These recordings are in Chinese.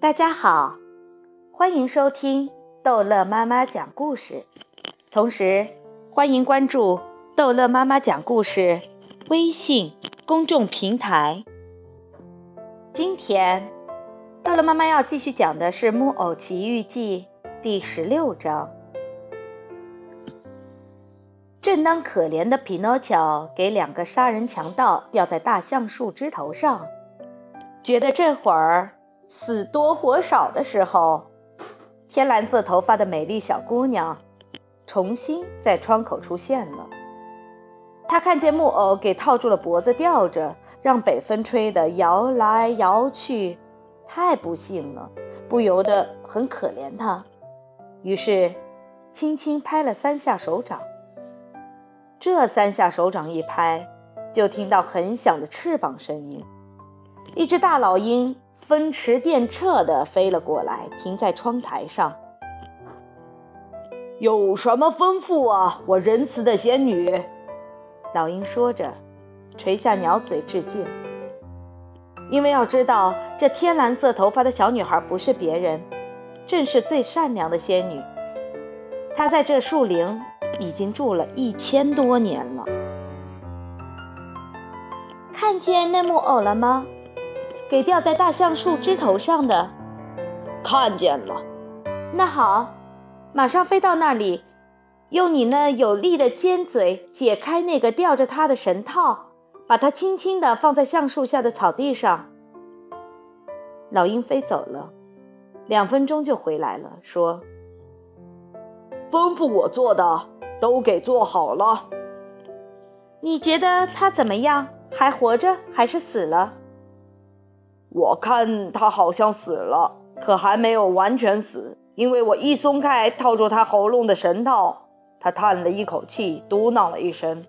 大家好，欢迎收听逗乐妈妈讲故事，同时欢迎关注逗乐妈妈讲故事微信公众平台。今天，逗乐妈妈要继续讲的是《木偶奇遇记》第十六章。正当可怜的匹诺乔给两个杀人强盗吊在大橡树枝头上，觉得这会儿死多活少的时候，天蓝色头发的美丽小姑娘重新在窗口出现了。她看见木偶给套住了脖子吊着，让北风吹得摇来摇去，太不幸了，不由得很可怜他，于是轻轻拍了三下手掌。这三下手掌一拍，就听到很响的翅膀声音。一只大老鹰风驰电掣地飞了过来，停在窗台上。有什么吩咐啊，我仁慈的仙女？老鹰说着，垂下鸟嘴致敬。因为要知道，这天蓝色头发的小女孩不是别人，正是最善良的仙女。她在这树林。已经住了一千多年了。看见那木偶了吗？给吊在大橡树枝头上的。看见了。那好，马上飞到那里，用你那有力的尖嘴解开那个吊着它的绳套，把它轻轻地放在橡树下的草地上。老鹰飞走了，两分钟就回来了，说：“吩咐我做的。”都给做好了。你觉得他怎么样？还活着还是死了？我看他好像死了，可还没有完全死，因为我一松开套住他喉咙的绳套，他叹了一口气，嘟囔了一声。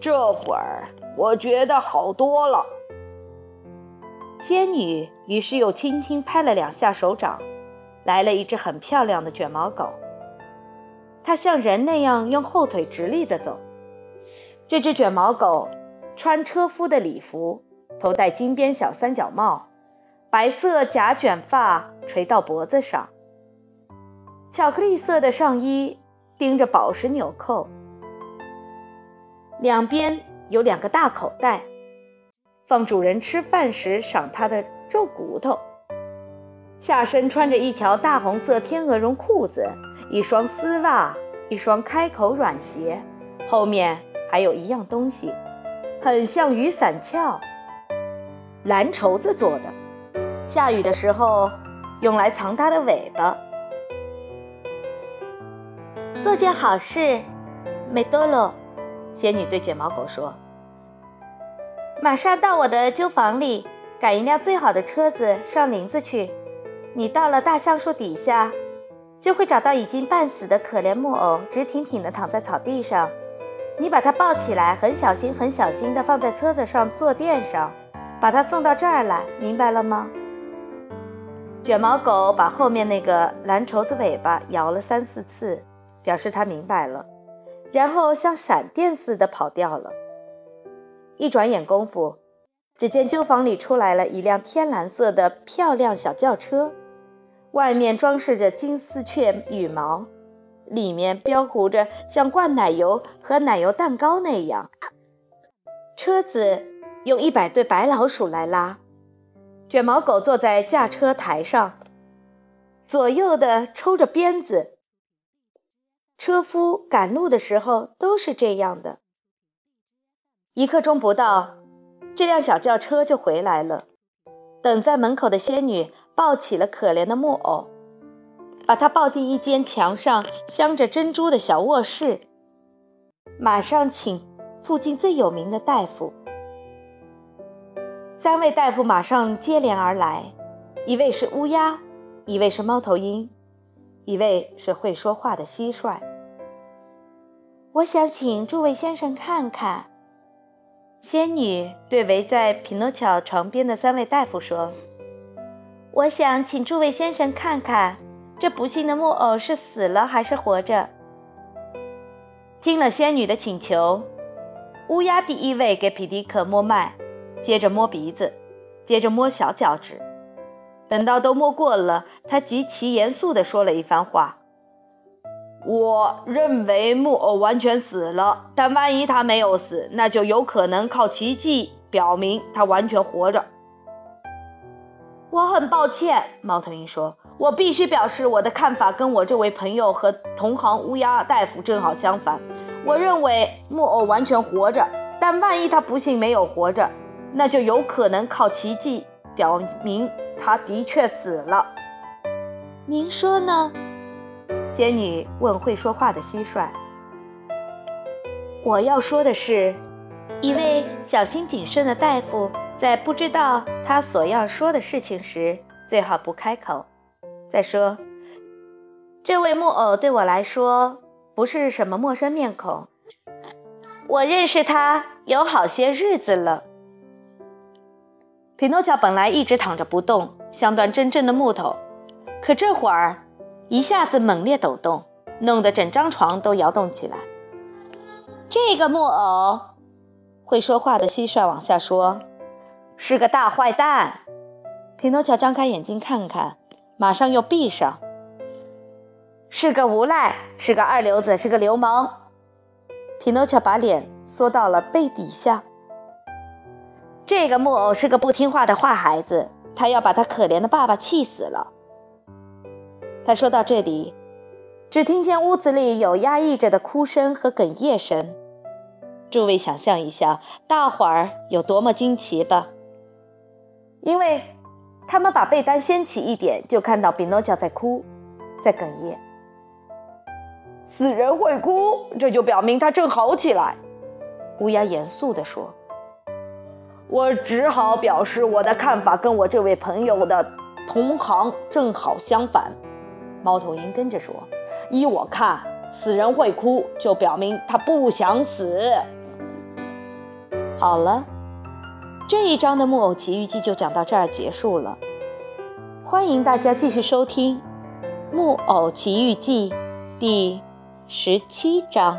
这会儿我觉得好多了。仙女于是又轻轻拍了两下手掌，来了一只很漂亮的卷毛狗。它像人那样用后腿直立的走。这只卷毛狗穿车夫的礼服，头戴金边小三角帽，白色假卷发垂到脖子上，巧克力色的上衣钉着宝石纽扣，两边有两个大口袋，放主人吃饭时赏它的肉骨头。下身穿着一条大红色天鹅绒裤子。一双丝袜，一双开口软鞋，后面还有一样东西，很像雨伞鞘，蓝绸子做的，下雨的时候用来藏它的尾巴。做件好事，美多罗，仙女对卷毛狗说：“马上到我的旧房里，赶一辆最好的车子上林子去。你到了大橡树底下。”就会找到已经半死的可怜木偶，直挺挺地躺在草地上。你把它抱起来，很小心、很小心地放在车子上坐垫上，把它送到这儿来，明白了吗？卷毛狗把后面那个蓝绸子尾巴摇了三四次，表示它明白了，然后像闪电似的跑掉了。一转眼功夫，只见旧房里出来了一辆天蓝色的漂亮小轿车。外面装饰着金丝雀羽毛，里面标糊着像灌奶油和奶油蛋糕那样。车子用一百对白老鼠来拉，卷毛狗坐在驾车台上，左右的抽着鞭子。车夫赶路的时候都是这样的。一刻钟不到，这辆小轿车就回来了。等在门口的仙女抱起了可怜的木偶，把它抱进一间墙上镶着珍珠的小卧室。马上请附近最有名的大夫。三位大夫马上接连而来，一位是乌鸦，一位是猫头鹰，一位是会说话的蟋蟀。我想请诸位先生看看。仙女对围在匹诺乔床边的三位大夫说：“我想请诸位先生看看，这不幸的木偶是死了还是活着。”听了仙女的请求，乌鸦第一位给皮迪克摸脉，接着摸鼻子，接着摸小脚趾。等到都摸过了，他极其严肃地说了一番话：“我认为木偶完全死了，但万一他没有死，那就有可能靠奇迹表明他完全活着。”我很抱歉，猫头鹰说：“我必须表示我的看法跟我这位朋友和同行乌鸦大夫正好相反。我认为木偶完全活着，但万一他不幸没有活着，那就有可能靠奇迹表明。”他的确死了，您说呢？仙女问会说话的蟋蟀。我要说的是，一位小心谨慎的大夫在不知道他所要说的事情时，最好不开口。再说，这位木偶对我来说不是什么陌生面孔，我认识他有好些日子了。匹诺乔本来一直躺着不动，像段真正的木头，可这会儿一下子猛烈抖动，弄得整张床都摇动起来。这个木偶会说话的蟋蟀往下说：“是个大坏蛋。”匹诺乔张开眼睛看看，马上又闭上。是个无赖，是个二流子，是个流氓。匹诺乔把脸缩到了背底下。这个木偶是个不听话的坏孩子，他要把他可怜的爸爸气死了。他说到这里，只听见屋子里有压抑着的哭声和哽咽声。诸位想象一下，大伙儿有多么惊奇吧？因为他们把被单掀起一点，就看到比诺乔在哭，在哽咽。死人会哭，这就表明他正好起来。乌鸦严肃地说。我只好表示我的看法跟我这位朋友的同行正好相反。猫头鹰跟着说：“依我看，死人会哭，就表明他不想死。”好了，这一章的《木偶奇遇记》就讲到这儿结束了。欢迎大家继续收听《木偶奇遇记》第十七章。